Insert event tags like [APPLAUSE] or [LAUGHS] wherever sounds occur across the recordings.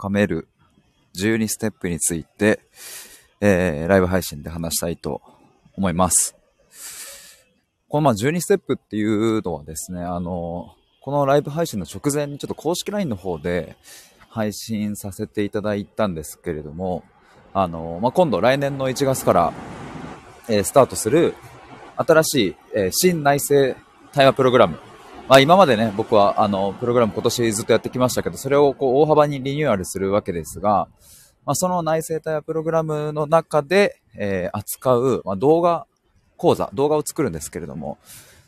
高める12ステップについて、えー、ライブ配信で話したいと思います。このまあ12ステップっていうのはですね、あの、このライブ配信の直前にちょっと公式 LINE の方で配信させていただいたんですけれども、あの、まあ、今度来年の1月から、えー、スタートする新しい、えー、新内政対話プログラム。まあ、今までね、僕はあの、プログラム今年ずっとやってきましたけど、それをこう大幅にリニューアルするわけですが、まあ、その内政対話プログラムの中で、えー、扱う、まあ、動画講座、動画を作るんですけれども、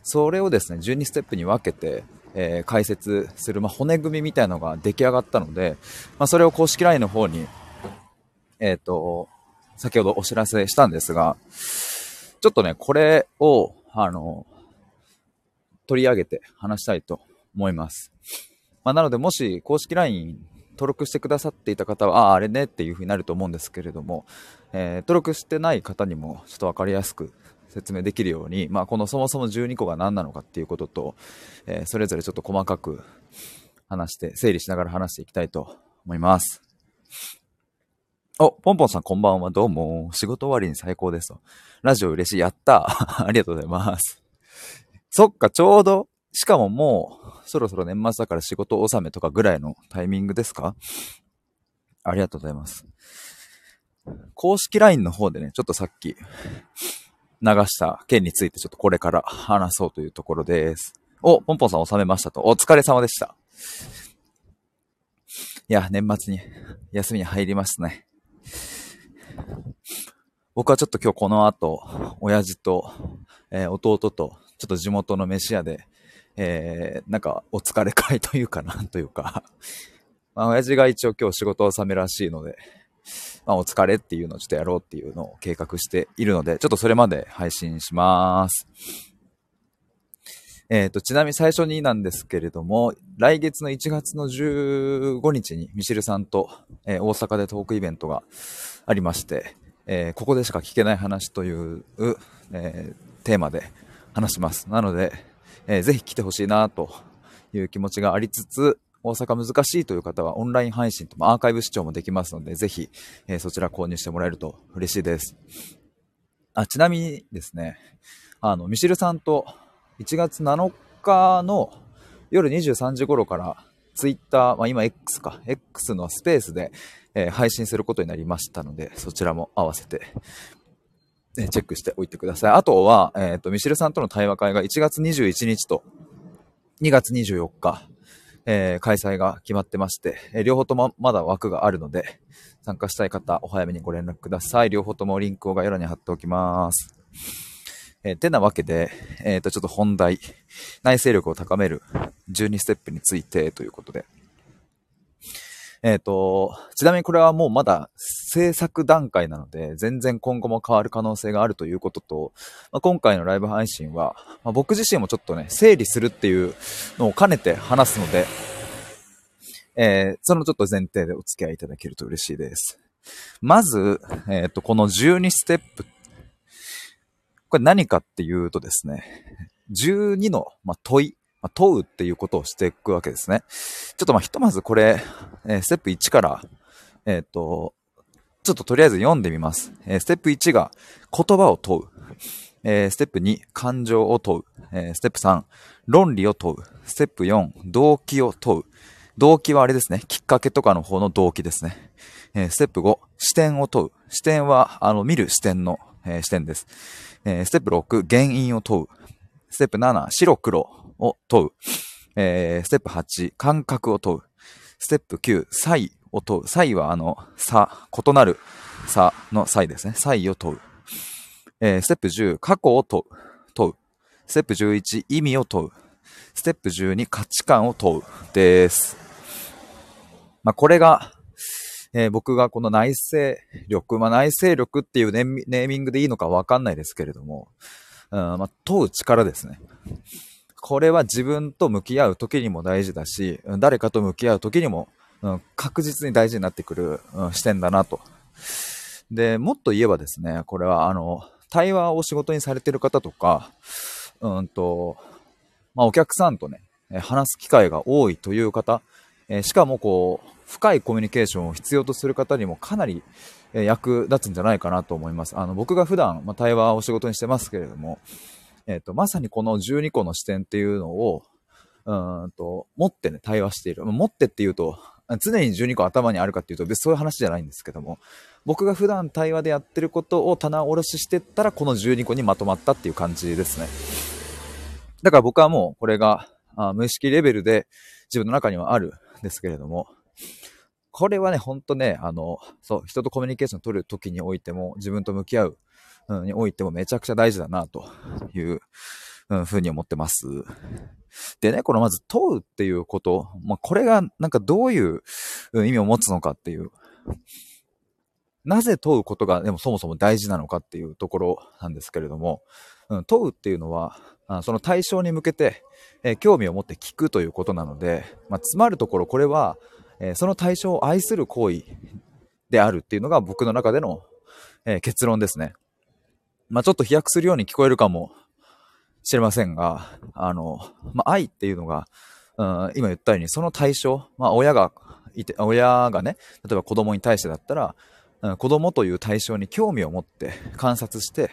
それをですね、12ステップに分けて、えー、解説する、まあ、骨組みみたいなのが出来上がったので、まあ、それを公式 LINE の方に、えっ、ー、と、先ほどお知らせしたんですが、ちょっとね、これを、あの、取り上げて話したいと思います。まあ、なので、もし公式 LINE 登録してくださっていた方は、ああ、あれねっていう風になると思うんですけれども、えー、登録してない方にもちょっとわかりやすく説明できるように、まあ、このそもそも12個が何なのかっていうことと、えー、それぞれちょっと細かく話して、整理しながら話していきたいと思います。お、ポンポンさんこんばんは。どうも。仕事終わりに最高ですと。ラジオ嬉しい。やった [LAUGHS] ありがとうございます。そっか、ちょうど、しかももう、そろそろ年末だから仕事納めとかぐらいのタイミングですか？ありがとうございます。公式 LINE の方でね、ちょっとさっき、流した件についてちょっとこれから話そうというところです。お、ポンポンさん収めましたと。お疲れ様でした。いや、年末に休みに入りますね。僕はちょっと今日この後、親父と、えー、弟と、ちょっと地元の飯屋で、えー、なんかお疲れ会というかなんというか [LAUGHS] まあ、親父が一応今日仕事納めらしいので、まあ、お疲れっていうのをちょっとやろうっていうのを計画しているので、ちょっとそれまで配信します。えっ、ー、と、ちなみに最初になんですけれども、来月の1月の15日にミシルさんと、えー、大阪でトークイベントがありまして、えー、ここでしか聞けない話という、えテーマで話します。なので、えぜひ来てほしいなという気持ちがありつつ、大阪難しいという方はオンライン配信とアーカイブ視聴もできますので、ぜひ、えー、そちら購入してもらえると嬉しいです。あ、ちなみにですね、あの、ミシルさんと1月7日の夜23時頃からツイッター、まあ、今 X か、X のスペースで、えー、配信することになりましたので、そちらも合わせて、えチェックしておいてください。あとは、えっ、ー、と、ミシルさんとの対話会が1月21日と2月24日、えー、開催が決まってまして、え、両方ともまだ枠があるので、参加したい方、お早めにご連絡ください。両方ともリンクを概要欄に貼っておきます。えー、てなわけで、えっ、と、ちょっと本題、内省力を高める12ステップについてということで、えっ、ー、と、ちなみにこれはもうまだ制作段階なので、全然今後も変わる可能性があるということと、まあ、今回のライブ配信は、まあ、僕自身もちょっとね、整理するっていうのを兼ねて話すので、えー、そのちょっと前提でお付き合いいただけると嬉しいです。まず、えっ、ー、と、この12ステップ、これ何かっていうとですね、12の、まあ、問いまあ、問うっていうことをしていくわけですね。ちょっとまあひとまずこれ、えー、ステップ1から、えっ、ー、と、ちょっととりあえず読んでみます。えー、ステップ1が言葉を問う。えー、ステップ2、感情を問う。えー、ステップ3、論理を問う。ステップ4、動機を問う。動機はあれですね。きっかけとかの方の動機ですね。えー、ステップ5、視点を問う。視点は、あの、見る視点の、えー、視点です。えー、ステップ6、原因を問う。ステップ7、白黒。を問う。えー、ステップ8、感覚を問う。ステップ9、差異を問う。差異はあの、差、異なる差の差異ですね。差異を問う。えー、ステップ10、過去を問う。問う。ステップ11、意味を問う。ステップ12、価値観を問う。です。まあ、これが、えー、僕がこの内省力、まあ、内省力っていうネーミングでいいのかわかんないですけれども、うんまあ、問う力ですね。これは自分と向き合う時にも大事だし、誰かと向き合う時にも、確実に大事になってくる、視点だなと。で、もっと言えばですね、これはあの、対話を仕事にされてる方とか、うんと、まあ、お客さんとね、話す機会が多いという方、しかもこう、深いコミュニケーションを必要とする方にもかなり、役立つんじゃないかなと思います。あの、僕が普段、まあ、対話を仕事にしてますけれども、えっ、と、まさにこの12個の視点っていうのを、うんと、持ってね、対話している。持ってっていうと、常に12個頭にあるかっていうと別にそういう話じゃないんですけども、僕が普段対話でやってることを棚卸ししてったら、この12個にまとまったっていう感じですね。だから僕はもうこれがあ無意識レベルで自分の中にはあるんですけれども、これはね、ほんとね、あの、そう、人とコミュニケーション取る時においても、自分と向き合う、うん、においてもめちゃくちゃ大事だな、という、うん、ふうに思ってます。でね、このまず問うっていうこと、まあ、これがなんかどういう意味を持つのかっていう、なぜ問うことがでもそもそも大事なのかっていうところなんですけれども、うん、問うっていうのは、その対象に向けて、えー、興味を持って聞くということなので、まあ、つまるところこれは、えその対象を愛する行為であるっていうのが僕の中での、え結論ですね。まあ、ちょっと飛躍するように聞こえるかもしれませんが、あの、まあ、愛っていうのが、うん、今言ったように、その対象、まあ、親がいて、親がね、例えば子供に対してだったら、うん、子供という対象に興味を持って観察して、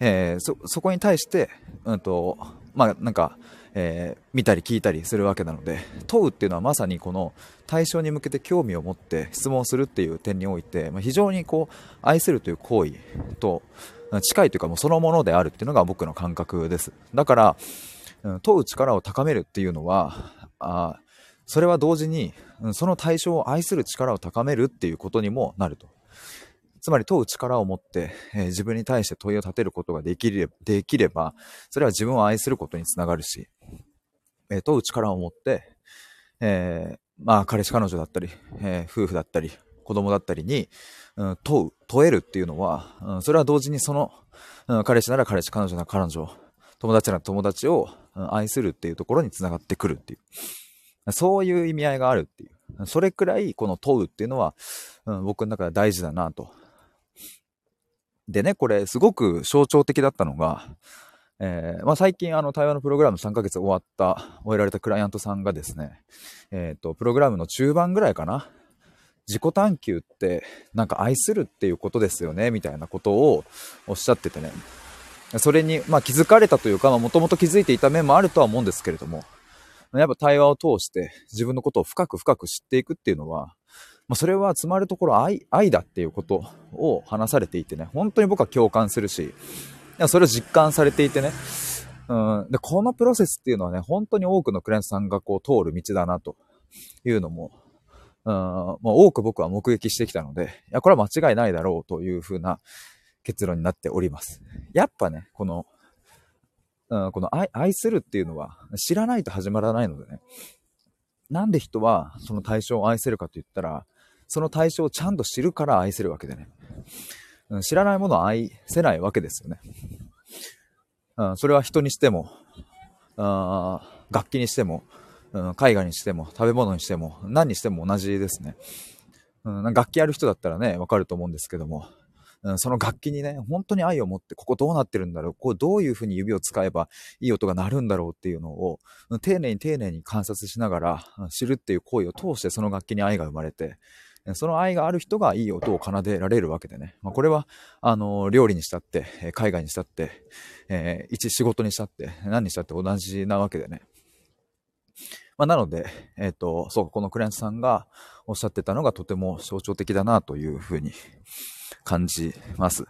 えー、そ、そこに対して、うんと、まあ、なんか、えー、見たり聞いたりするわけなので問うっていうのはまさにこの対象に向けて興味を持って質問するっていう点において、まあ、非常にこう愛するという行為と近いというかもうそのものであるっていうのが僕の感覚です。だから、うん、問う力を高めるっていうのはあそれは同時に、うん、その対象を愛する力を高めるっていうことにもなると。つまり問う力を持って、えー、自分に対して問いを立てることができれできれば、それは自分を愛することにつながるし、えー、問う力を持って、えー、まあ、彼氏彼女だったり、え夫婦だったり、子供だったりに、うん、問う、問えるっていうのは、うん、それは同時にその、うん、彼氏なら彼氏、彼女なら彼女、友達なら友達を、うん、愛するっていうところにつながってくるっていう。そういう意味合いがあるっていう。それくらい、この問うっていうのは、うん、僕の中では大事だなとでね、これすごく象徴的だったのが、えー、まあ、最近あの対話のプログラム3ヶ月終わった、終えられたクライアントさんがですね、えっ、ー、と、プログラムの中盤ぐらいかな、自己探求ってなんか愛するっていうことですよね、みたいなことをおっしゃっててね、それに、まあ、気づかれたというか、もともと気づいていた面もあるとは思うんですけれども、やっぱ対話を通して自分のことを深く深く知っていくっていうのは、まあ、それはつまるところ愛、愛だっていうことを話されていてね、本当に僕は共感するし、それを実感されていてね、うん、で、このプロセスっていうのはね、本当に多くのクライアントさんがこう通る道だなというのも、うん、もう多く僕は目撃してきたので、いや、これは間違いないだろうというふうな結論になっております。やっぱね、この、うん、この愛愛するっていうのは知らないと始まらないのでね、なんで人はその対象を愛せるかと言ったら、その対象をちゃんと知るから愛せるわけでね。うん、知らないものを愛せないわけですよね。うん、それは人にしても、あ楽器にしても、うん、絵画にしても、食べ物にしても、何にしても同じですね。うん、楽器やる人だったらね、わかると思うんですけども、うん、その楽器にね、本当に愛を持って、ここどうなってるんだろう、こうどういう風に指を使えばいい音が鳴るんだろうっていうのを、丁寧に丁寧に観察しながら知るっていう行為を通してその楽器に愛が生まれて、その愛がある人がいい音を奏でられるわけでね。まあ、これは、あの、料理にしたって、海外にしたって、えー、一仕事にしたって、何にしたって同じなわけでね。まあ、なので、えっ、ー、と、そう、このクライアントさんがおっしゃってたのがとても象徴的だなというふうに感じます。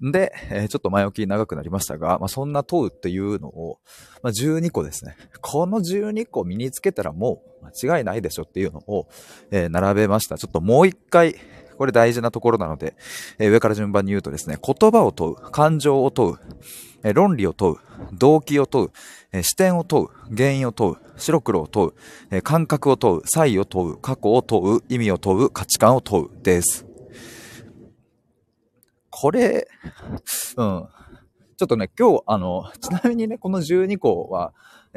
で、え、ちょっと前置き長くなりましたが、まあ、そんな問うっていうのを、まあ、12個ですね。この12個身につけたらもう間違いないでしょっていうのを、え、並べました。ちょっともう一回、これ大事なところなので、え、上から順番に言うとですね、言葉を問う、感情を問う、え論理を問う、動機を問う、え視点を問う、原因を問う、白黒を問う、え感覚を問う、差異を問う、過去を問う、意味を問う、価値観を問うです。これ、うん。ちょっとね、今日、あの、ちなみにね、この12個は、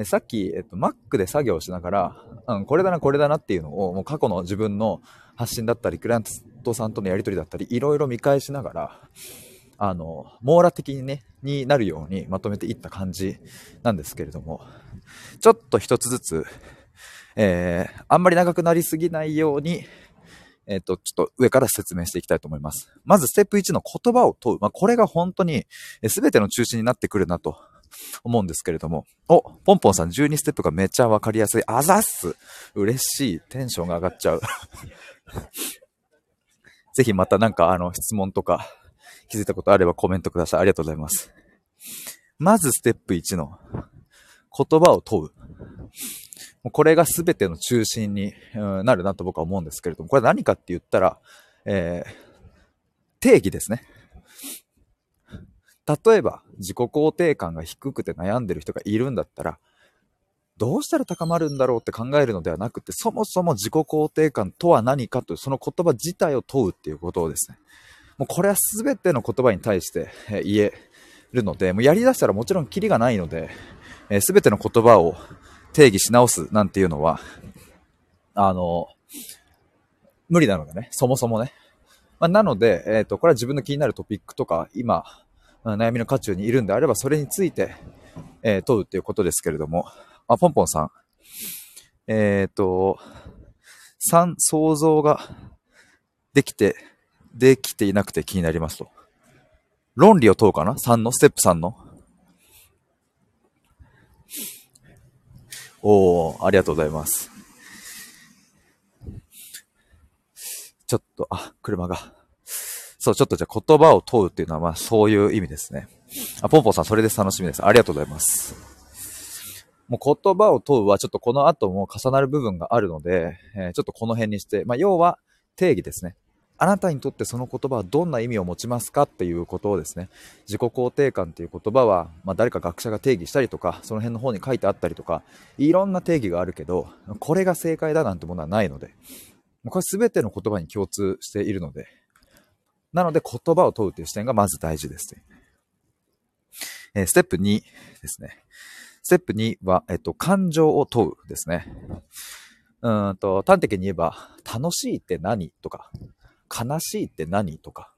さっき、えっと、Mac で作業しながら、うん、これだな、これだなっていうのを、もう過去の自分の発信だったり、クライアントさんとのやり取りだったり、いろいろ見返しながら、あの、網羅的にね、になるようにまとめていった感じなんですけれども、ちょっと一つずつ、えー、あんまり長くなりすぎないように、えっ、ー、と、ちょっと上から説明していきたいと思います。まず、ステップ1の言葉を問う。まあ、これが本当に、すべての中心になってくるなと思うんですけれども。お、ポンポンさん12ステップがめちゃわかりやすい。あざっす嬉しい。テンションが上がっちゃう。[LAUGHS] ぜひまたなんかあの質問とか気づいたことあればコメントください。ありがとうございます。まずステップ1の言葉を問う。これが全ての中心になるなと僕は思うんですけれども、これ何かって言ったら、えー、定義ですね。例えば、自己肯定感が低くて悩んでる人がいるんだったら、どうしたら高まるんだろうって考えるのではなくて、そもそも自己肯定感とは何かという、その言葉自体を問うっていうことをですね。もうこれは全ての言葉に対して言えるので、もうやり出したらもちろんキリがないので、えー、全ての言葉を定義し直すなんていうのは、あの、無理なのでね、そもそもね。まあ、なので、えっ、ー、と、これは自分の気になるトピックとか、今、悩みの渦中にいるんであれば、それについて、えー、問うっていうことですけれども、あ、ポンポンさん。えっ、ー、と、3、想像ができて、できていなくて気になりますと。論理を問うかな ?3 の、ステップ3の？おー、ありがとうございます。ちょっと、あ、車が。そう、ちょっとじゃあ言葉を問うっていうのは、まあそういう意味ですね。あ、ポンポンさん、それで楽しみです。ありがとうございます。もう言葉を問うはちょっとこの後も重なる部分があるので、えー、ちょっとこの辺にして、まあ要は定義ですね。あなたにとってその言葉はどんな意味を持ちますかっていうことをですね、自己肯定感っていう言葉は、まあ、誰か学者が定義したりとか、その辺の方に書いてあったりとか、いろんな定義があるけど、これが正解だなんてものはないので、これ全ての言葉に共通しているので、なので言葉を問うという視点がまず大事ですね。えー、ステップ2ですね。ステップ2は、えっと、感情を問うですね。うんと、端的に言えば、楽しいって何とか、悲しいって何？とか、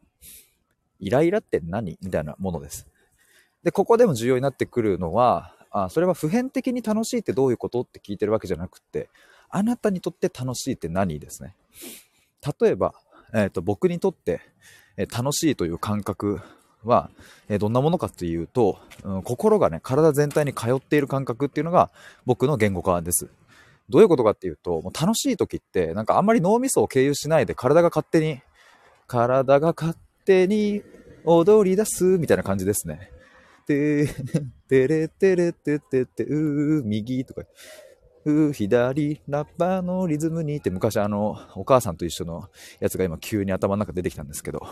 イライラって何？みたいなものです。で、ここでも重要になってくるのは、あそれは普遍的に楽しいってどういうこと？って聞いてるわけじゃなくって、あなたにとって楽しいって何ですね？例えば、えっ、ー、と、僕にとって、えー、楽しいという感覚は、えー、どんなものかっていうと、うん、心がね、体全体に通っている感覚っていうのが僕の言語化です。どういうことかっていうと、もう楽しい時って、なんかあんまり脳みそを経由しないで体が勝手に、体が勝手に踊り出すみたいな感じですね。て、てれてれててて、うー、右とか、うー、左、ラッパーのリズムにって昔あの、お母さんと一緒のやつが今急に頭の中出てきたんですけど。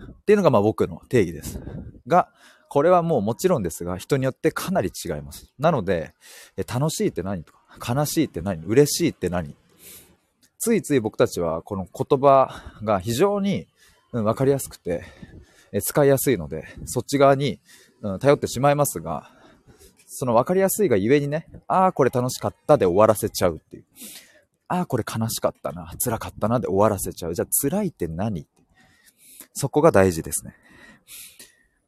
っていうのがまあ僕の定義です。が、これはもうもちろんですが、人によってかなり違います。なので、え楽しいって何？とか、悲しいって何？嬉しいって何？ついつい僕たちはこの言葉が非常に、うん、分かりやすくて、え使いやすいので、そっち側に、うん、頼ってしまいますが、その分かりやすいがゆえにね、ああ、これ楽しかったで終わらせちゃうっていう。ああ、これ悲しかったな、辛かったなで終わらせちゃう。じゃあ辛いって何？そこが大事ですね。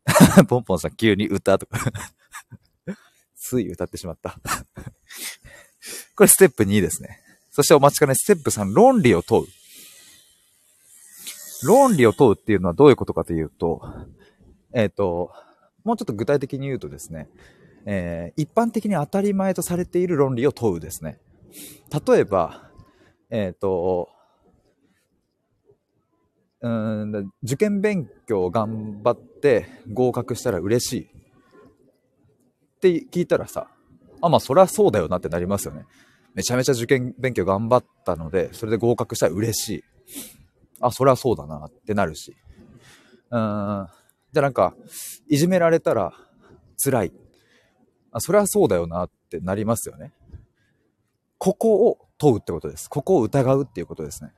[LAUGHS] ポンポンさん急に歌とか [LAUGHS] つい歌ってしまった [LAUGHS] これステップ2ですね。そしてお待ちかね、ステップ3、論理を問う。論理を問うっていうのはどういうことかというと、えっ、ー、と、もうちょっと具体的に言うとですね、えー、一般的に当たり前とされている論理を問うですね。例えば、えっ、ー、と、うん受験勉強頑張って合格したら嬉しいって聞いたらさ、あ、まあそりゃそうだよなってなりますよね。めちゃめちゃ受験勉強頑張ったので、それで合格したら嬉しい。あ、そりゃそうだなってなるし。うん。じゃあなんか、いじめられたら辛い。あ、そりゃそうだよなってなりますよね。ここを問うってことです。ここを疑うっていうことですね。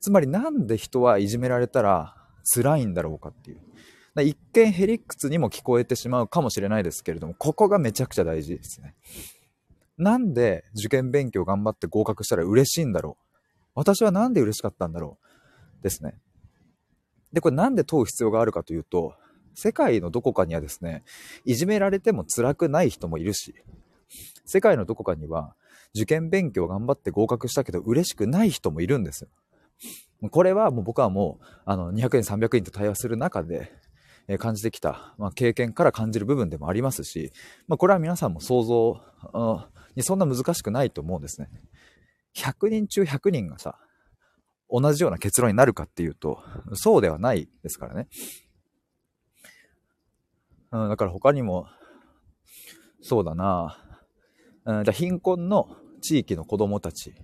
つまりなんで人はいじめられたら辛いんだろうかっていう。一見ヘリクツにも聞こえてしまうかもしれないですけれども、ここがめちゃくちゃ大事ですね。なんで受験勉強頑張って合格したら嬉しいんだろう私はなんで嬉しかったんだろうですね。で、これなんで問う必要があるかというと、世界のどこかにはですね、いじめられても辛くない人もいるし、世界のどこかには、受験勉強頑張って合格したけど嬉しくない人もいるんですよ。これはもう僕はもう、あの、200円、300円と対話する中で、え感じてきた、まあ、経験から感じる部分でもありますし、まあ、これは皆さんも想像にそんな難しくないと思うんですね。100人中100人がさ、同じような結論になるかっていうと、そうではないですからね。うん、だから他にも、そうだな、うん、じゃ貧困の地域の子供たち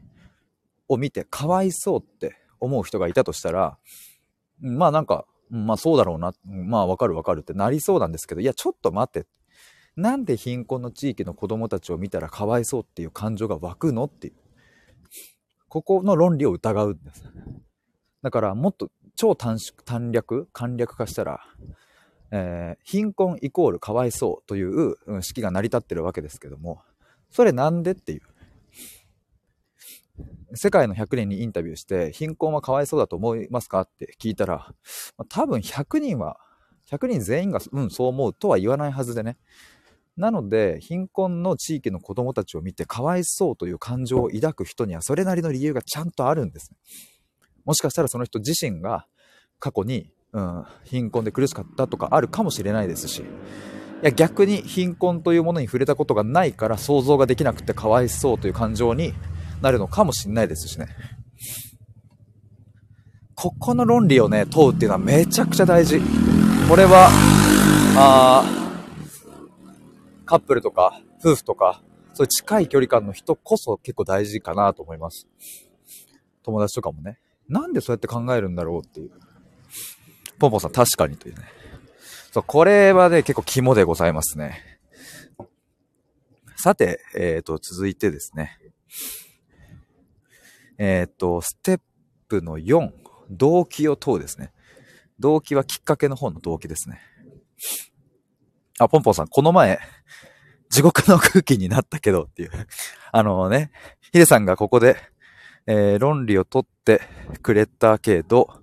を見てかわいそうって思う人がいたとしたら、まあなんか、まあそうだろうな、まあわかるわかるってなりそうなんですけど、いやちょっと待って。なんで貧困の地域の子供たちを見たらかわいそうっていう感情が湧くのっていう。ここの論理を疑うんです。だからもっと超短縮、短略、簡略化したら、えー、貧困イコールかわいそうという、式が成り立ってるわけですけども、それなんでっていう。世界の100人にインタビューして、貧困はかわいそうだと思いますかって聞いたら、まあ、多分100人は、100人全員が、うん、そう思うとは言わないはずでね。なので、貧困の地域の子供たちを見てかわいそうという感情を抱く人にはそれなりの理由がちゃんとあるんです。もしかしたらその人自身が過去に、うん、貧困で苦しかったとかあるかもしれないですし、いや逆に貧困というものに触れたことがないから想像ができなくてかわいそうという感情になるのかもしれないですしね。ここの論理をね、問うっていうのはめちゃくちゃ大事。これは、あカップルとか、夫婦とか、そういう近い距離感の人こそ結構大事かなと思います。友達とかもね。なんでそうやって考えるんだろうっていう。ポンポンさん確かにというね。そう、これはね、結構肝でございますね。さて、えっ、ー、と、続いてですね。えっ、と、ステップの4、動機を問うですね。動機はきっかけの方の動機ですね。あ、ポンポンさん、この前、地獄の空気になったけどっていう。[LAUGHS] あのね、ヒデさんがここで、えー、論理を取ってくれたけど、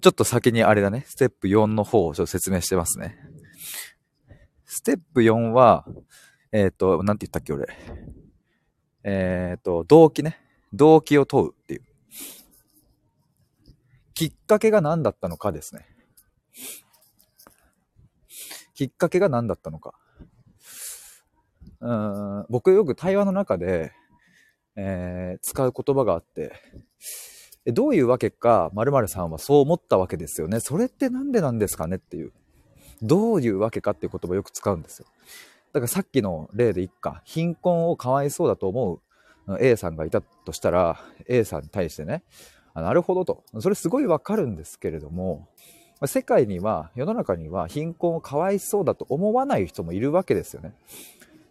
ちょっと先にあれだね、ステップ4の方をちょっと説明してますね。ステップ4は、えっ、ー、と、なんて言ったっけ、俺。えっ、ー、と、動機ね。動機を問うっていう。きっかけが何だったのかですね。きっかけが何だったのか。うん僕よく対話の中で、えー、使う言葉があって、どういうわけか、〇〇さんはそう思ったわけですよね。それって何でなんですかねっていう。どういうわけかっていう言葉をよく使うんですよ。だからさっきの例でいっか、貧困をかわいそうだと思う A さんがいたとしたら、A さんに対してね、あなるほどと。それすごいわかるんですけれども、世界には、世の中には貧困をかわいそうだと思わない人もいるわけですよね。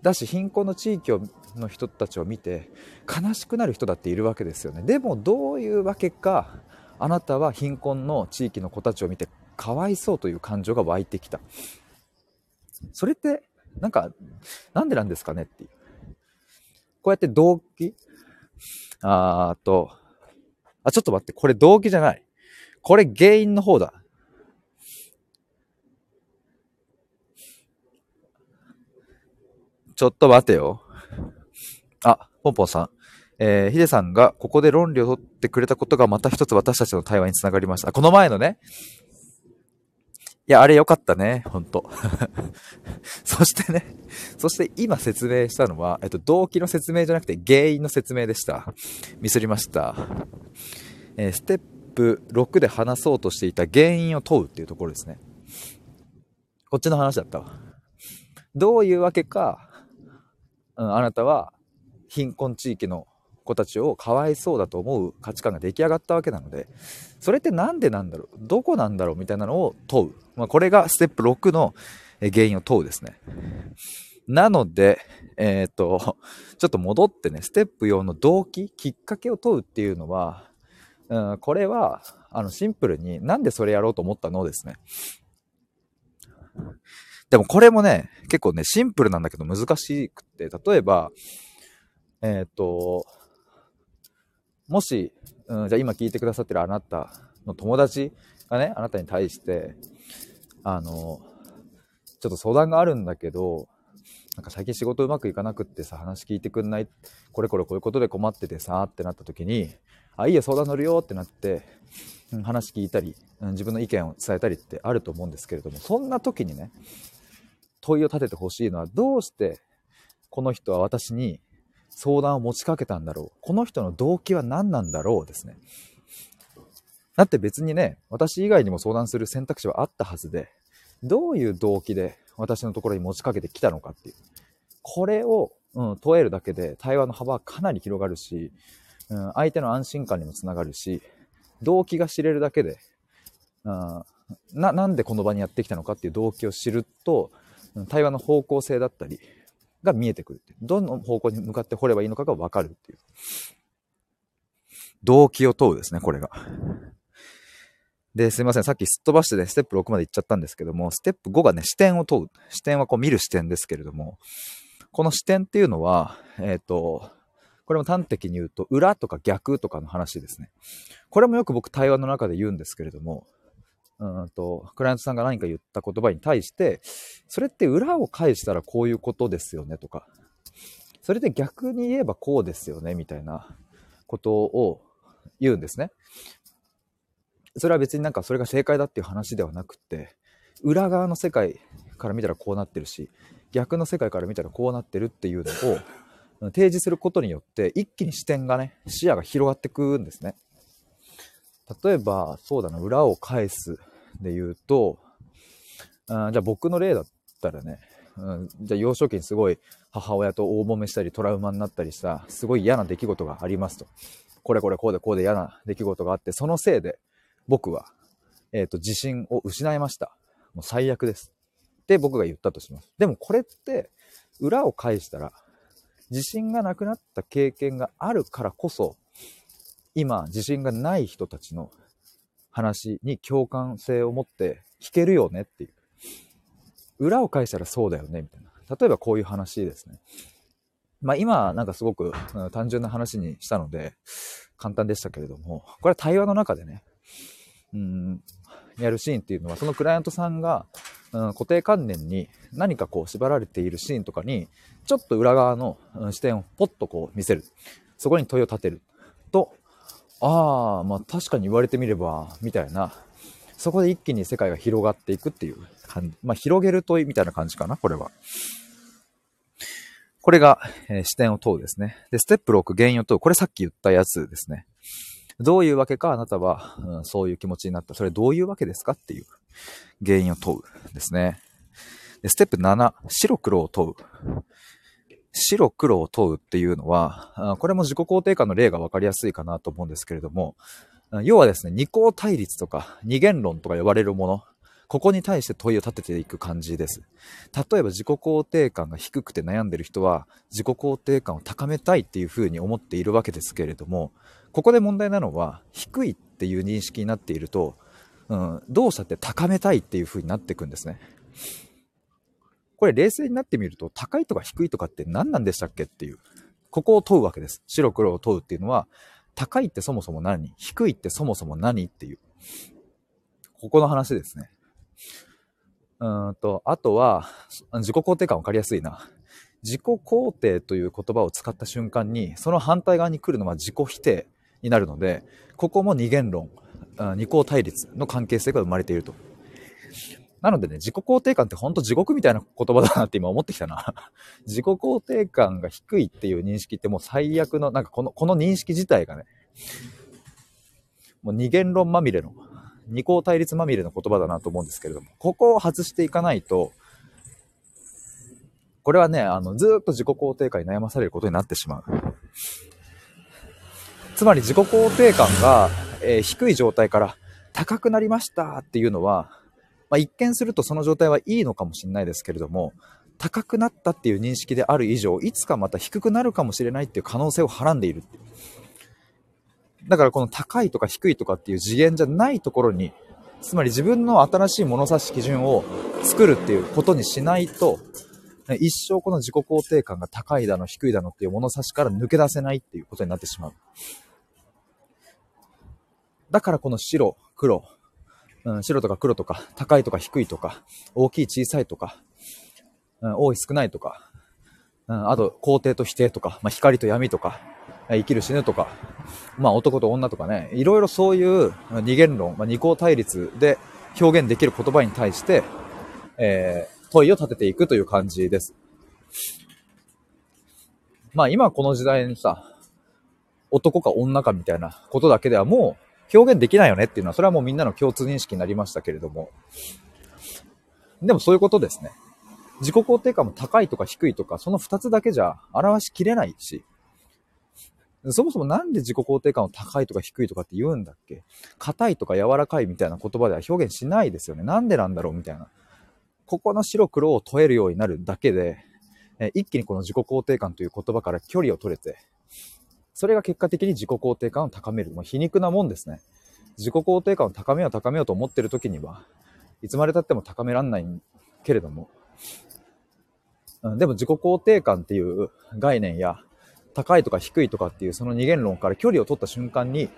だし、貧困の地域をの人たちを見て悲しくなる人だっているわけですよね。でもどういうわけか、あなたは貧困の地域の子たちを見てかわいそうという感情が湧いてきた。それって、なんか、なんでなんですかねっていう。こうやって動機？あーと、あ、ちょっと待って、これ動機じゃない。これ原因の方だ。ちょっと待てよ。あ、ポンポンさん。えー、ヒデさんがここで論理を取ってくれたことがまた一つ私たちの対話につながりました。この前のね。いや、あれ良かったね。ほんと。[LAUGHS] そしてね、そして今説明したのは、えっと、動機の説明じゃなくて原因の説明でした。ミスりました。えー、ステップ6で話そうとしていた原因を問うっていうところですね。こっちの話だったわ。どういうわけか、うん、あなたは貧困地域の子たちをかわいそうだと思う価値観が出来上がったわけなので、それって何でなんだろう？どこなんだろうみたいなのを問う。まあ、これがステップ6の原因を問うですね。なので、えっ、ー、と、[LAUGHS] ちょっと戻ってね、ステップ4の動機、きっかけを問うっていうのは、うん、これは、あの、シンプルになんでそれやろうと思ったのですね。でもこれもね、結構ね、シンプルなんだけど難しくて、例えば、えっ、ー、と、もし、うん、じゃ今聞いてくださってるあなたの友達がね、あなたに対して、あの、ちょっと相談があるんだけど、なんか最近仕事うまくいかなくってさ、話聞いてくんない、これこれこういうことで困っててさ、ってなった時に、あ、いいよ、相談乗るよってなって、うん、話聞いたり、うん、自分の意見を伝えたりってあると思うんですけれども、そんな時にね、問いを立ててほしいのは、どうしてこの人は私に相談を持ちかけたんだろう。この人の動機は何なんだろうですね。だって別にね、私以外にも相談する選択肢はあったはずで、どういう動機で私のところに持ちかけてきたのかっていう。これを、うん、問えるだけで対話の幅はかなり広がるし、うん、相手の安心感にもつながるし、動機が知れるだけで、うん、な、なんでこの場にやってきたのかっていう動機を知ると、対話の方向性だったりが見えてくるっていう。どの方向に向かって掘ればいいのかがわかるっていう。動機を問うですね、これが。で、すいません。さっきすっ飛ばしてね、ステップ6まで行っちゃったんですけども、ステップ5がね、視点を問う。視点はこう見る視点ですけれども、この視点っていうのは、えっ、ー、と、これも端的に言うと、裏とか逆とかの話ですね。これもよく僕対話の中で言うんですけれども、うんと、クライアントさんが何か言った言葉に対して、それって裏を返したらこういうことですよねとか、それで逆に言えばこうですよねみたいなことを言うんですね。それは別になんかそれが正解だっていう話ではなくて、裏側の世界から見たらこうなってるし、逆の世界から見たらこうなってるっていうのを提示することによって一気に視点がね、視野が広がってくんですね。例えば、そうだな、裏を返すで言うと、あじゃあ僕の例だったらね、うん、じゃあ幼少期にすごい母親と大揉めしたりトラウマになったりしたすごい嫌な出来事がありますと。これこれこうでこうで嫌な出来事があって、そのせいで僕は、えっ、ー、と、自信を失いました。もう最悪です。って僕が言ったとします。でもこれって、裏を返したら、自信がなくなった経験があるからこそ、今、自信がない人たちの話に共感性を持って聞けるよねっていう。裏を返したらそうだよね、みたいな。例えばこういう話ですね。まあ今、なんかすごく、単純な話にしたので、簡単でしたけれども、これは対話の中でね、うん、やるシーンっていうのは、そのクライアントさんが、うん、固定観念に何かこう縛られているシーンとかに、ちょっと裏側の、視点をポッとこう見せる。そこに問いを立てる。と、ああ、まあ確かに言われてみれば、みたいな、そこで一気に世界が広がっていくっていう感じ。まあ広げる問いみたいな感じかな、これは。これが、えー、視点を問うですね。で、ステップ6、原因を問う。これさっき言ったやつですね。どういうわけかあなたは、うん、そういう気持ちになった。それどういうわけですかっていう原因を問うですね。でステップ7、白黒を問う。白黒を問うっていうのは、これも自己肯定感の例が分かりやすいかなと思うんですけれども、要はですね、二項対立とか二元論とか呼ばれるもの、ここに対して問いを立てていく感じです。例えば自己肯定感が低くて悩んでる人は、自己肯定感を高めたいっていうふうに思っているわけですけれども、ここで問題なのは、低いっていう認識になっていると、うん、どうしたって高めたいっていう風になっていくんですね。これ冷静になってみると、高いとか低いとかって何なんでしたっけっていう。ここを問うわけです。白黒を問うっていうのは、高いってそもそも何？低いってそもそも何っていう。ここの話ですね。うんと、あとは、自己肯定感分かりやすいな。自己肯定という言葉を使った瞬間に、その反対側に来るのは自己否定。になるので、ここも二元論、二項対立の関係性が生まれていると。なのでね、自己肯定感ってほんと地獄みたいな言葉だなって今思ってきたな。[LAUGHS] 自己肯定感が低いっていう認識ってもう最悪の、なんかこの、この認識自体がね、もう二元論まみれの、二項対立まみれの言葉だなと思うんですけれども、ここを外していかないと、これはね、あの、ずっと自己肯定感に悩まされることになってしまう。つまり自己肯定感が、えー、低い状態から高くなりましたっていうのは、まあ、一見するとその状態はいいのかもしれないですけれども、高くなったっていう認識である以上、いつかまた低くなるかもしれないっていう可能性をはらんでいるだからこの高いとか低いとかっていう次元じゃないところに、つまり自分の新しい物差し基準を作るっていうことにしないと、一生この自己肯定感が高いだの低いだのっていう物差しから抜け出せないっていうことになってしまう。だからこの白、黒、うん、白とか黒とか、高いとか低いとか、大きい小さいとか、うん、多い少ないとか、うん、あと肯定と否定とか、まあ、光と闇とか、生きる死ぬとか、まあ男と女とかね、いろいろそういう二元論、まあ、二項対立で表現できる言葉に対して、えー、問いを立てていくという感じです。まあ今この時代にさ、男か女かみたいなことだけではもう表現できないよねっていうのは、それはもうみんなの共通認識になりましたけれども。でもそういうことですね。自己肯定感も高いとか低いとか、その二つだけじゃ表しきれないし、そもそもなんで自己肯定感を高いとか低いとかって言うんだっけ？硬いとか柔らかいみたいな言葉では表現しないですよね。なんでなんだろうみたいな。ここの白黒を問えるようになるだけで、え一気にこの自己肯定感という言葉から距離を取れて、それが結果的に自己肯定感を高める。まあ、皮肉なもんですね。自己肯定感を高めよう高めようと思ってる時には、いつまで経っても高めらんないけれども、うん、でも自己肯定感っていう概念や高いとか低いとかっていうその二元論から距離を取った瞬間に、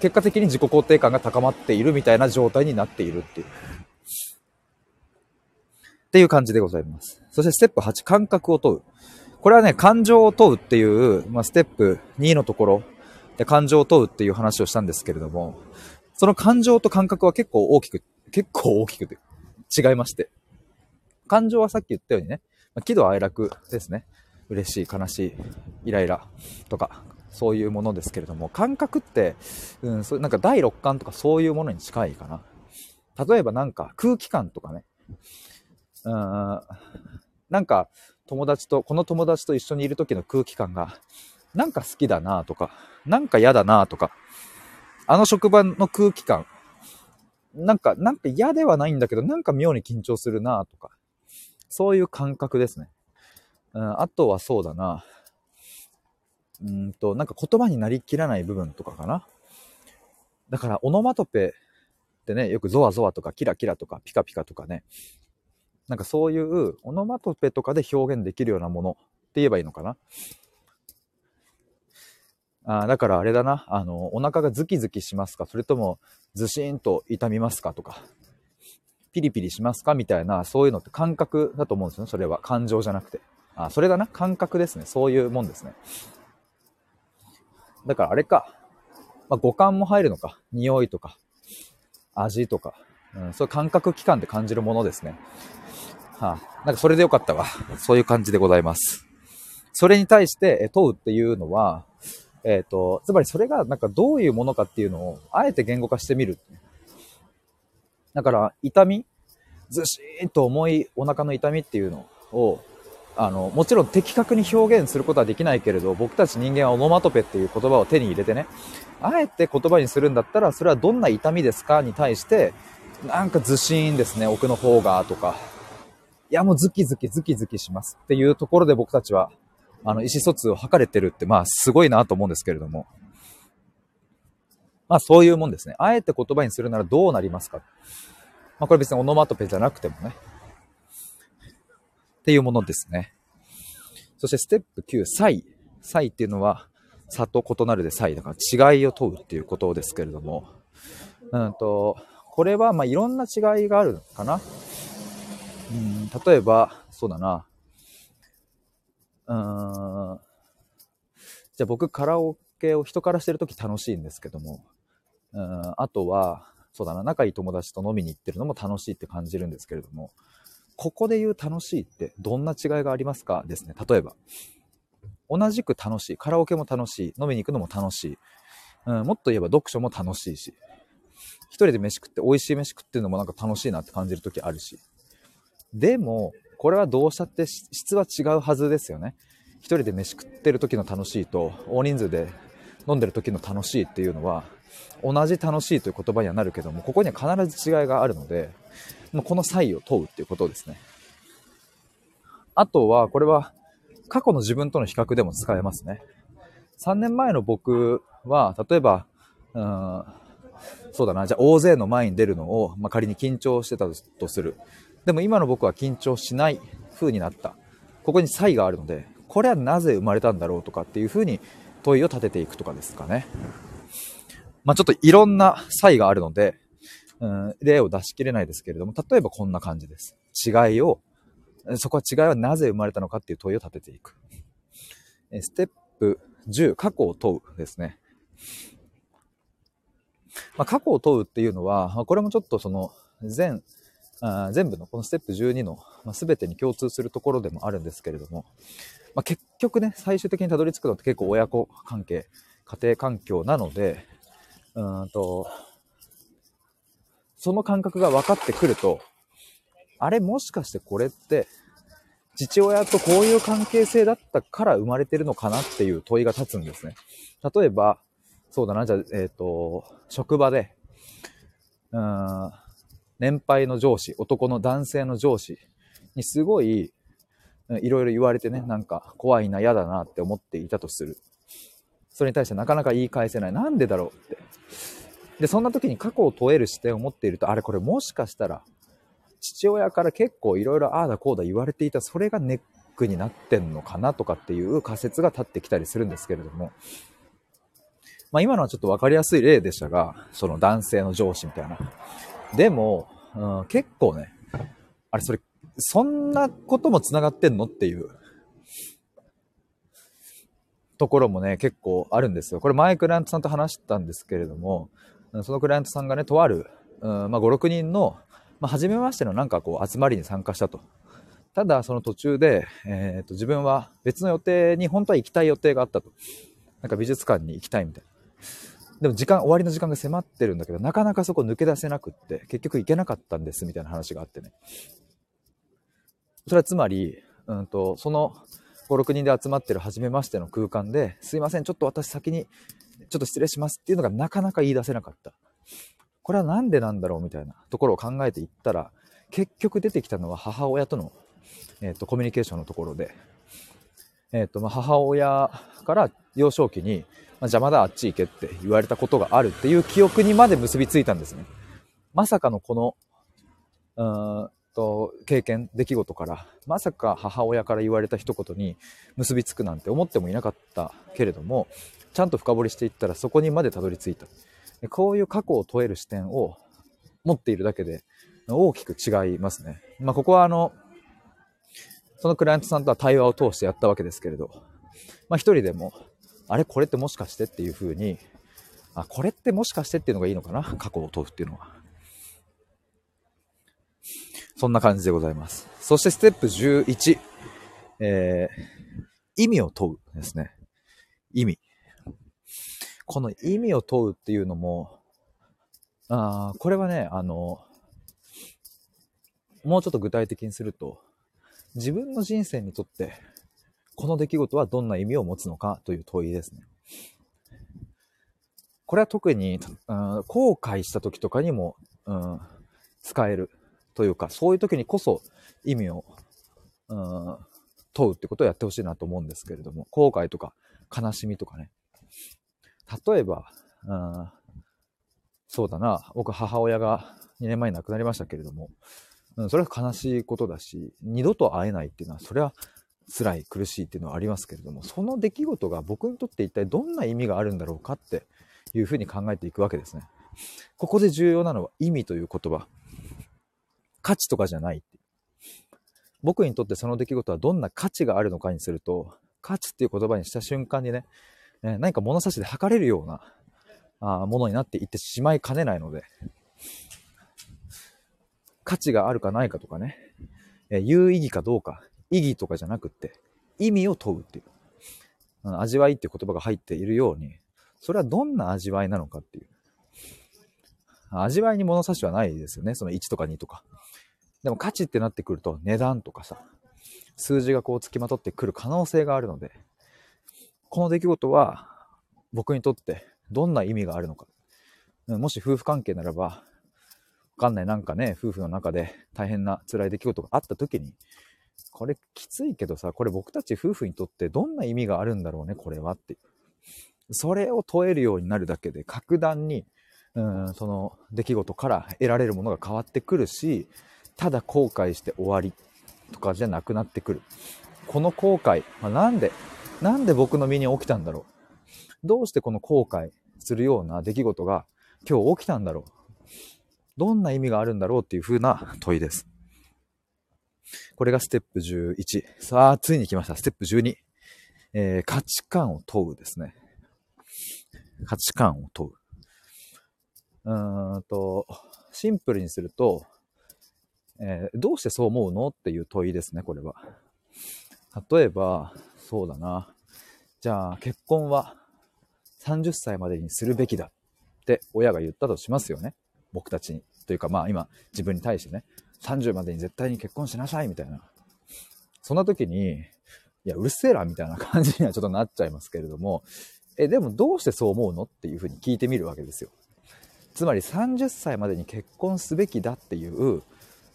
結果的に自己肯定感が高まっているみたいな状態になっているっていう。っていう感じでございます。そしてステップ8、感覚を問う。これはね、感情を問うっていう、まあ、ステップ2のところで感情を問うっていう話をしたんですけれども、その感情と感覚は結構大きく、結構大きくて違いまして。感情はさっき言ったようにね、まあ、喜怒哀楽ですね。嬉しい、悲しい、イライラとか、そういうものですけれども、感覚って、うん、そなんか第六感とかそういうものに近いかな。例えばなんか空気感とかね。うん、なんか友達と、この友達と一緒にいる時の空気感が、なんか好きだなとか、なんか嫌だなとか、あの職場の空気感、なんか、なんか嫌ではないんだけど、なんか妙に緊張するなとか、そういう感覚ですね。うん、あとはそうだな。うんと、なんか言葉になりきらない部分とかかな。だから、オノマトペってね、よくゾワゾワとかキラキラとかピカピカとかね、なんかそういうオノマトペとかで表現できるようなものって言えばいいのかな？あだからあれだな、あの、お腹がズキズキしますか？それともズシーンと痛みますかとか、ピリピリしますかみたいな、そういうのって感覚だと思うんですよね。それは感情じゃなくて。あ、それだな。感覚ですね。そういうもんですね。だからあれか。まあ、五感も入るのか。匂いとか、味とか、うん、そういう感覚器官で感じるものですね。はあ、なんかそれでよかったわ。そういう感じでございます。それに対して問うっていうのは、えっ、ー、と、つまりそれがなんかどういうものかっていうのを、あえて言語化してみる。だから、痛みずしーんと重いお腹の痛みっていうのを、あの、もちろん的確に表現することはできないけれど、僕たち人間はオノマトペっていう言葉を手に入れてね、あえて言葉にするんだったら、それはどんな痛みですかに対して、なんかずしーんですね、奥の方が、とか、いやもうズキズキズキズキしますっていうところで僕たちは、あの、意思疎通を図れてるって、まあ、すごいなと思うんですけれども。まあ、そういうもんですね。あえて言葉にするならどうなりますかまあ、これ別にオノマトペじゃなくてもね。っていうものですね。そしてステップ9、差異。差異っていうのは、差と異なるで差異。だから違いを問うっていうことですけれども。うんと、これはまあいろんな違いがあるのかな。うん、例えば、そうだな。うーん。じゃあ僕カラオケを人からしてるとき楽しいんですけども。うん、あとは、そうだな、仲いい友達と飲みに行ってるのも楽しいって感じるんですけれども。ここで言う楽しいってどんな違いがありますか？ですね。例えば、同じく楽しい。カラオケも楽しい。飲みに行くのも楽しい。うん、もっと言えば読書も楽しいし。一人で飯食って美味しい飯食ってるのもなんか楽しいなって感じる時あるし。でも、これはどうしたって質は違うはずですよね。一人で飯食ってる時の楽しいと、大人数で飲んでる時の楽しいっていうのは、同じ楽しいという言葉にはなるけども、ここには必ず違いがあるので、もうこの差異を問うっていうことですね。あとは、これは過去の自分との比較でも使えますね。3年前の僕は、例えば、うん、そうだな、じゃあ大勢の前に出るのを、まあ、仮に緊張してたとする。でも今の僕は緊張しない風になった。ここに差異があるので、これはなぜ生まれたんだろうとかっていう風に問いを立てていくとかですかね。まあ、ちょっといろんな差異があるので、うん、例を出しきれないですけれども、例えばこんな感じです。違いを、そこは違いはなぜ生まれたのかっていう問いを立てていく。ステップ10、過去を問うですね。まあ、過去を問うっていうのは、これもちょっとその全、あ全部のこのステップ12の、まあ、全てに共通するところでもあるんですけれども、まあ、結局ね、最終的にたどり着くのって結構親子関係、家庭環境なので、うんと、その感覚が分かってくると、あれもしかしてこれって、父親とこういう関係性だったから生まれてるのかなっていう問いが立つんですね。例えば、そうだな、じゃあ、えっ、ー、と、職場で、うん、年配の上司、男の男性の上司にすごい、いろいろ言われてね、なんか怖いな、嫌だなって思っていたとする。それに対してなかなか言い返せない。なんでだろうって。で、そんな時に過去を問える視点を持っていると、あれこれもしかしたら、父親から結構いろいろああだこうだ言われていた、それがネックになってんのかなとかっていう仮説が立ってきたりするんですけれども、まあ今のはちょっとわかりやすい例でしたが、その男性の上司みたいな。でも、うん、結構ね、あれそれ、そんなことも繋がってんのっていうところもね、結構あるんですよ。これ前クライアントさんと話したんですけれども、そのクライアントさんがね、とある、うん、まあ5、6人の、まあ初めましてのなんかこう集まりに参加したと。ただその途中で、えっ、ー、と自分は別の予定に本当は行きたい予定があったと。なんか美術館に行きたいみたいな。でも時間、終わりの時間が迫ってるんだけど、なかなかそこ抜け出せなくって、結局行けなかったんですみたいな話があってね。それはつまり、うんと、その5、6人で集まってる初めましての空間で、すいません、ちょっと私先に、ちょっと失礼しますっていうのがなかなか言い出せなかった。これはなんでなんだろうみたいなところを考えていったら、結局出てきたのは母親との、え、ー、と、コミュニケーションのところで、えっ、ー、と、まあ、母親から幼少期に、邪魔だ、あっち行けって言われたことがあるっていう記憶にまで結びついたんですね。まさかのこの、うーんと、経験、出来事から、まさか母親から言われた一言に結びつくなんて思ってもいなかったけれども、ちゃんと深掘りしていったらそこにまでたどり着いた。こういう過去を問える視点を持っているだけで大きく違いますね。まあ、ここはあの、そのクライアントさんとは対話を通してやったわけですけれど、まあ一人でもあれ？これってもしかしてっていう風に、あ、これってもしかしてっていうのがいいのかな？[LAUGHS] 過去を問うっていうのは。そんな感じでございます。そしてステップ11、えー、意味を問うですね。意味。この意味を問うっていうのも、あこれはね、あの、もうちょっと具体的にすると、自分の人生にとってこの出来事はどんな意味を持つのかという問いですね。これは特に、うん、後悔した時とかにも、うん、使えるというか、そういう時にこそ意味を、うん、問うってことをやってほしいなと思うんですけれども、後悔とか悲しみとかね。例えば、うん、そうだな、僕母親が2年前に亡くなりましたけれども、うん、それは悲しいことだし、二度と会えないっていうのは、それは辛い、苦しいっていうのはありますけれども、その出来事が僕にとって一体どんな意味があるんだろうかっていうふうに考えていくわけですね。ここで重要なのは意味という言葉。価値とかじゃない僕にとってその出来事はどんな価値があるのかにすると、価値っていう言葉にした瞬間にね、え何か物差しで測れるようなあものになっていってしまいかねないので、価値があるかないかとかね、え有意義かどうか、意義とかじゃなくって、意味を問うっていう。味わいっていう言葉が入っているように、それはどんな味わいなのかっていう。味わいに物差しはないですよね。その1とか2とか。でも価値ってなってくると値段とかさ、数字がこう付きまとってくる可能性があるので、この出来事は僕にとってどんな意味があるのか。もし夫婦関係ならば、わかんないなんかね、夫婦の中で大変な辛い出来事があった時に、これきついけどさ、これ僕たち夫婦にとってどんな意味があるんだろうね、これはって。それを問えるようになるだけで、格段に、うん、その出来事から得られるものが変わってくるし、ただ後悔して終わりとかじゃなくなってくる。この後悔、まあ、なんで、なんで僕の身に起きたんだろう。どうしてこの後悔するような出来事が今日起きたんだろう。どんな意味があるんだろうっていう風な問いです。これがステップ11。さあ、ついに来ました。ステップ12。えー、価値観を問うですね。価値観を問う。うーんと、シンプルにすると、えー、どうしてそう思うのっていう問いですね、これは。例えば、そうだな。じゃあ、結婚は30歳までにするべきだって親が言ったとしますよね。僕たちに。というか、まあ今、自分に対してね、30までに絶対に結婚しなさいみたいな。そんな時に、いや、うるせえなみたいな感じにはちょっとなっちゃいますけれども、え、でもどうしてそう思うのっていうふうに聞いてみるわけですよ。つまり30歳までに結婚すべきだっていう、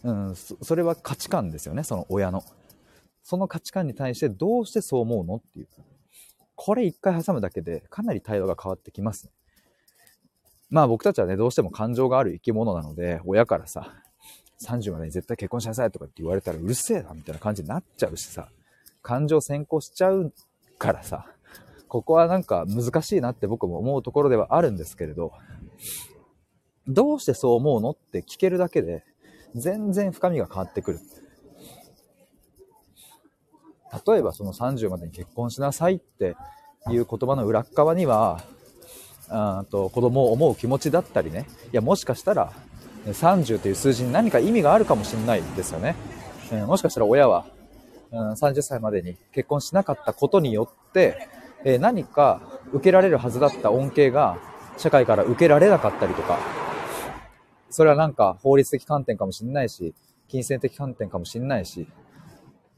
うん、それは価値観ですよね、その親の。その価値観に対してどうしてそう思うのっていう。これ一回挟むだけでかなり対話が変わってきますね。まあ僕たちはね、どうしても感情がある生き物なので、親からさ、30までに絶対結婚しなさいとかって言われたらうるせえなみたいな感じになっちゃうしさ、感情先行しちゃうからさ、ここはなんか難しいなって僕も思うところではあるんですけれど、どうしてそう思うのって聞けるだけで、全然深みが変わってくる。例えばその30までに結婚しなさいっていう言葉の裏側には、と子供を思う気持ちだったりね、いやもしかしたら30という数字に何か意味があるかもしれないですよね。えー、もしかしたら親は、うん、30歳までに結婚しなかったことによって、えー、何か受けられるはずだった恩恵が社会から受けられなかったりとか、それはなんか法律的観点かもしれないし、金銭的観点かもしれないし、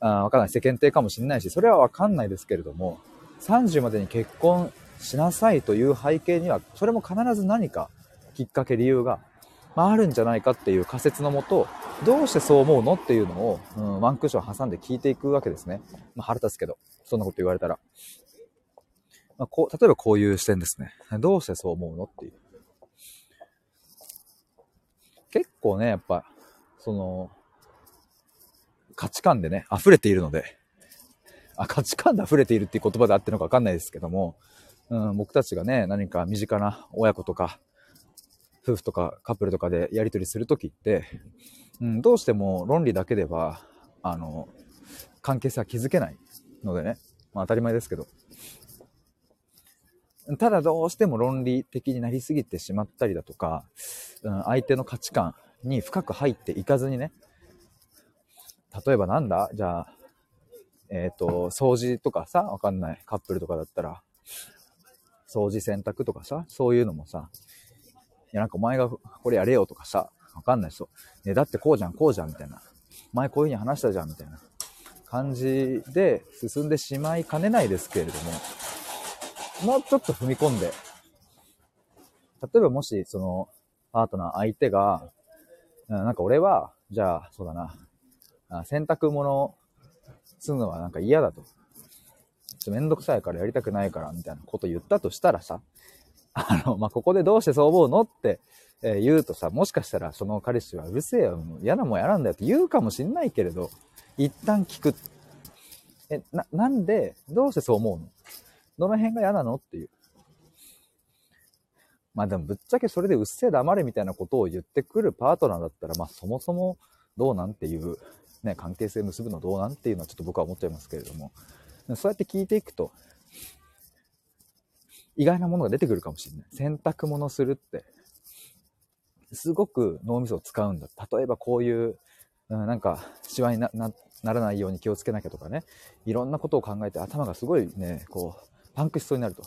あわかんない。世間体かもしれないし、それはわかんないですけれども、30までに結婚しなさいという背景には、それも必ず何かきっかけ、理由がまあ、あるんじゃないかっていう仮説のもと、どうしてそう思うのっていうのを、うん、ワンクッション挟んで聞いていくわけですね。まあ、腹立つけど、そんなこと言われたら。まあ、こう、例えばこういう視点ですね。どうしてそう思うのっていう。結構ね、やっぱ、その、価値観でね、溢れているので、あ、価値観で溢れているっていう言葉であってるのかわかんないですけども、うん、僕たちがね、何か身近な親子とか、夫婦とかカップルとかでやり取りするときって、うん、どうしても論理だけでは、あの、関係性は築けないのでね、まあ当たり前ですけど。ただどうしても論理的になりすぎてしまったりだとか、うん、相手の価値観に深く入っていかずにね、例えばなんだ？じゃあ、えっ、ー、と、掃除とかさ、わかんない。カップルとかだったら、掃除洗濯とかさ、そういうのもさ、いや、なんかお前がこれやれよとかさ、わかんない人、ね、だってこうじゃん、こうじゃん、みたいな。前こういう風に話したじゃん、みたいな。感じで進んでしまいかねないですけれども、もうちょっと踏み込んで、例えばもし、その、パートナー相手が、なんか俺は、じゃあ、そうだな、洗濯物するのはなんか嫌だと。ちょっとめんどくさいからやりたくないから、みたいなこと言ったとしたらさ、あの、まあ、ここでどうしてそう思うのって、え言うとさ、もしかしたらその彼氏はうるせえよ、嫌なもんやらんだよって言うかもしんないけれど、一旦聞く。え、な、なんで、どうしてそう思うの？どの辺が嫌なのっていう。まあでもぶっちゃけそれでうっせえ黙れみたいなことを言ってくるパートナーだったら、まあそもそもどうなんていう、ね、関係性結ぶのどうなんていうのはちょっと僕は思っちゃいますけれども、そうやって聞いていくと、意外なものが出てくるかもしれない。洗濯物するって、すごく脳みそを使うんだ。例えばこういう、うん、なんか、シワにならないように気をつけなきゃとかね、いろんなことを考えて頭がすごいね、こう、パンクしそうになると。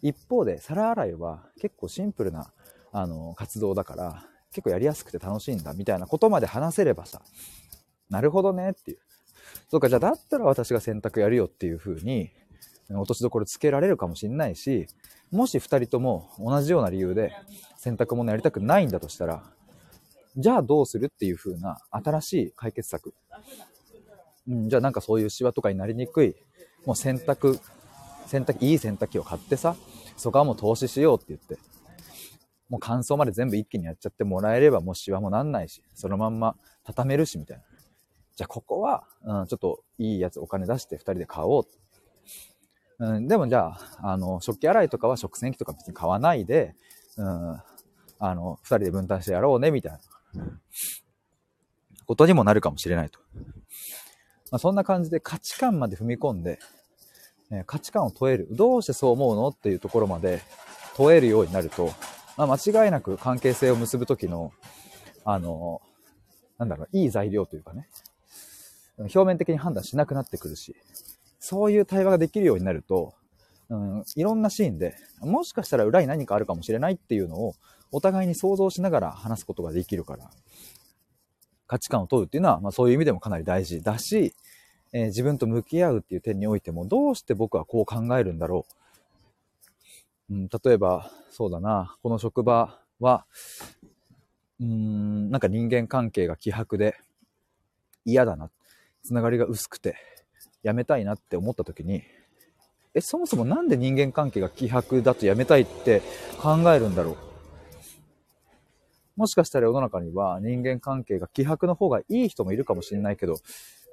一方で、皿洗いは結構シンプルな、あの、活動だから、結構やりやすくて楽しいんだ、みたいなことまで話せればさ、なるほどねっていう。そうか、じゃあだったら私が洗濯やるよっていう風に、落としどころつけられるかもしれないし、もし二人とも同じような理由で洗濯物やりたくないんだとしたら、じゃあどうするっていう風な新しい解決策。うん、じゃあなんかそういうシワとかになりにくい、もう洗濯、洗濯、いい洗濯機を買ってさ、そこはもう投資しようって言って、もう乾燥まで全部一気にやっちゃってもらえればもうシワもなんないし、そのまんま畳めるしみたいな。じゃあここは、うん、ちょっといいやつお金出して二人で買おうって。うん、でもじゃあ、あの、食器洗いとかは食洗機とか別に買わないで、うん、あの、二人で分担してやろうね、みたいな、ことにもなるかもしれないと。まあ、そんな感じで価値観まで踏み込んで、え、価値観を問える。どうしてそう思うのっていうところまで問えるようになると、まあ、間違いなく関係性を結ぶ時の、あの、なんだろう、いい材料というかね、表面的に判断しなくなってくるし、そういう対話ができるようになると、うん、いろんなシーンで、もしかしたら裏に何かあるかもしれないっていうのを、お互いに想像しながら話すことができるから、価値観を問うっていうのは、まあそういう意味でもかなり大事だし、えー、自分と向き合うっていう点においても、どうして僕はこう考えるんだろう。うん、例えば、そうだな、この職場は、うーん、なんか人間関係が希薄で嫌だな。つながりが薄くて、やめたいなって思った時に、え、そもそもなんで人間関係が希薄だとやめたいって考えるんだろう？もしかしたら世の中には人間関係が希薄の方がいい人もいるかもしれないけど、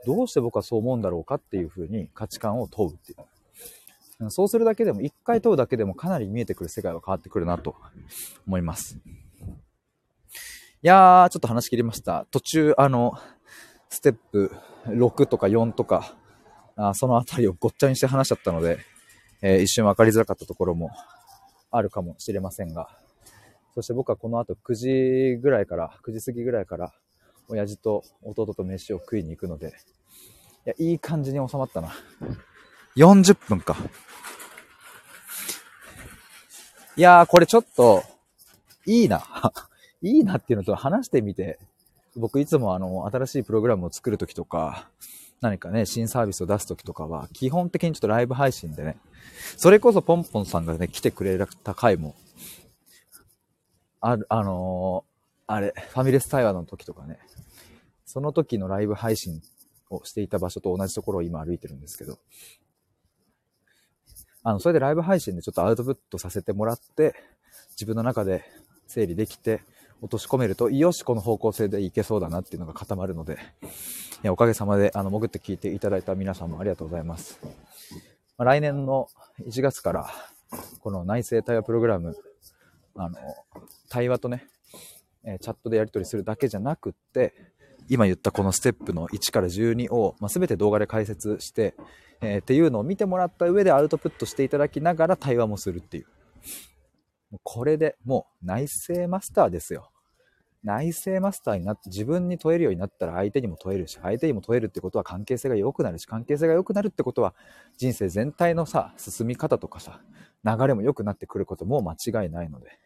どうして僕はそう思うんだろうかっていうふうに価値観を問うっていう。そうするだけでも、一回問うだけでもかなり見えてくる世界は変わってくるなと思います。いやー、ちょっと話し切りました。途中、あの、ステップ6とか4とか、あそのあたりをごっちゃにして話しちゃったので、えー、一瞬分かりづらかったところもあるかもしれませんが、そして僕はこの後9時ぐらいから、9時過ぎぐらいから、親父と弟と飯を食いに行くので、いや、いい感じに収まったな。40分か。いやー、これちょっと、いいな。[LAUGHS] いいなっていうのと話してみて、僕いつもあの、新しいプログラムを作るときとか、何かね、新サービスを出すときとかは、基本的にちょっとライブ配信でね、それこそポンポンさんがね、来てくれた回もある、あのー、あれ、ファミレス対話の時とかね、その時のライブ配信をしていた場所と同じところを今歩いてるんですけど、あの、それでライブ配信でちょっとアウトプットさせてもらって、自分の中で整理できて、落とし込めると、よし、この方向性でいけそうだなっていうのが固まるので、いやおかげさまで、あの、潜って聞いていただいた皆さんもありがとうございます。まあ、来年の1月から、この内政対話プログラム、あの、対話とね、えチャットでやり取りするだけじゃなくって、今言ったこのステップの1から12を、まあ、全て動画で解説して、えー、っていうのを見てもらった上でアウトプットしていただきながら対話もするっていう。これでもう内政マスターですよ。内政マスターになって自分に問えるようになったら相手にも問えるし、相手にも問えるってことは関係性が良くなるし、関係性が良くなるってことは人生全体のさ、進み方とかさ、流れも良くなってくることも間違いないので。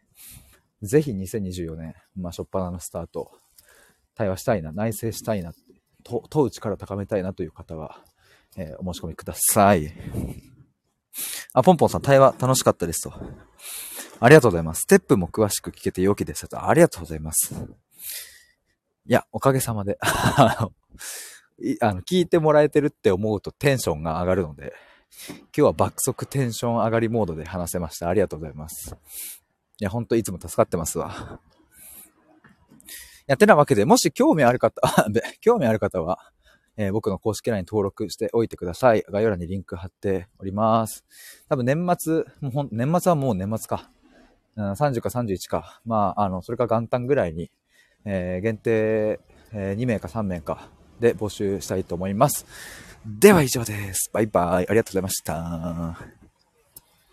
ぜひ2024年、まあ、初っ端のスタート、対話したいな、内省したいな、と問う力を高めたいなという方は、えー、お申し込みください。あ、ポンポンさん、対話楽しかったですと。ありがとうございます。ステップも詳しく聞けて良きですと。ありがとうございます。いや、おかげさまで、[LAUGHS] あの、あの聞いてもらえてるって思うとテンションが上がるので、今日は爆速テンション上がりモードで話せました。ありがとうございます。いや、ほんといつも助かってますわ。やってなわけで、もし興味ある方、[LAUGHS] 興味ある方は、えー、僕の公式 LINE 登録しておいてください。概要欄にリンク貼っております。多分年末、もうほん年末はもう年末か。30か31か。まあ、あの、それか元旦ぐらいに、えー、限定、えー、2名か3名かで募集したいと思います。では以上です。バイバイ。ありがとうございました。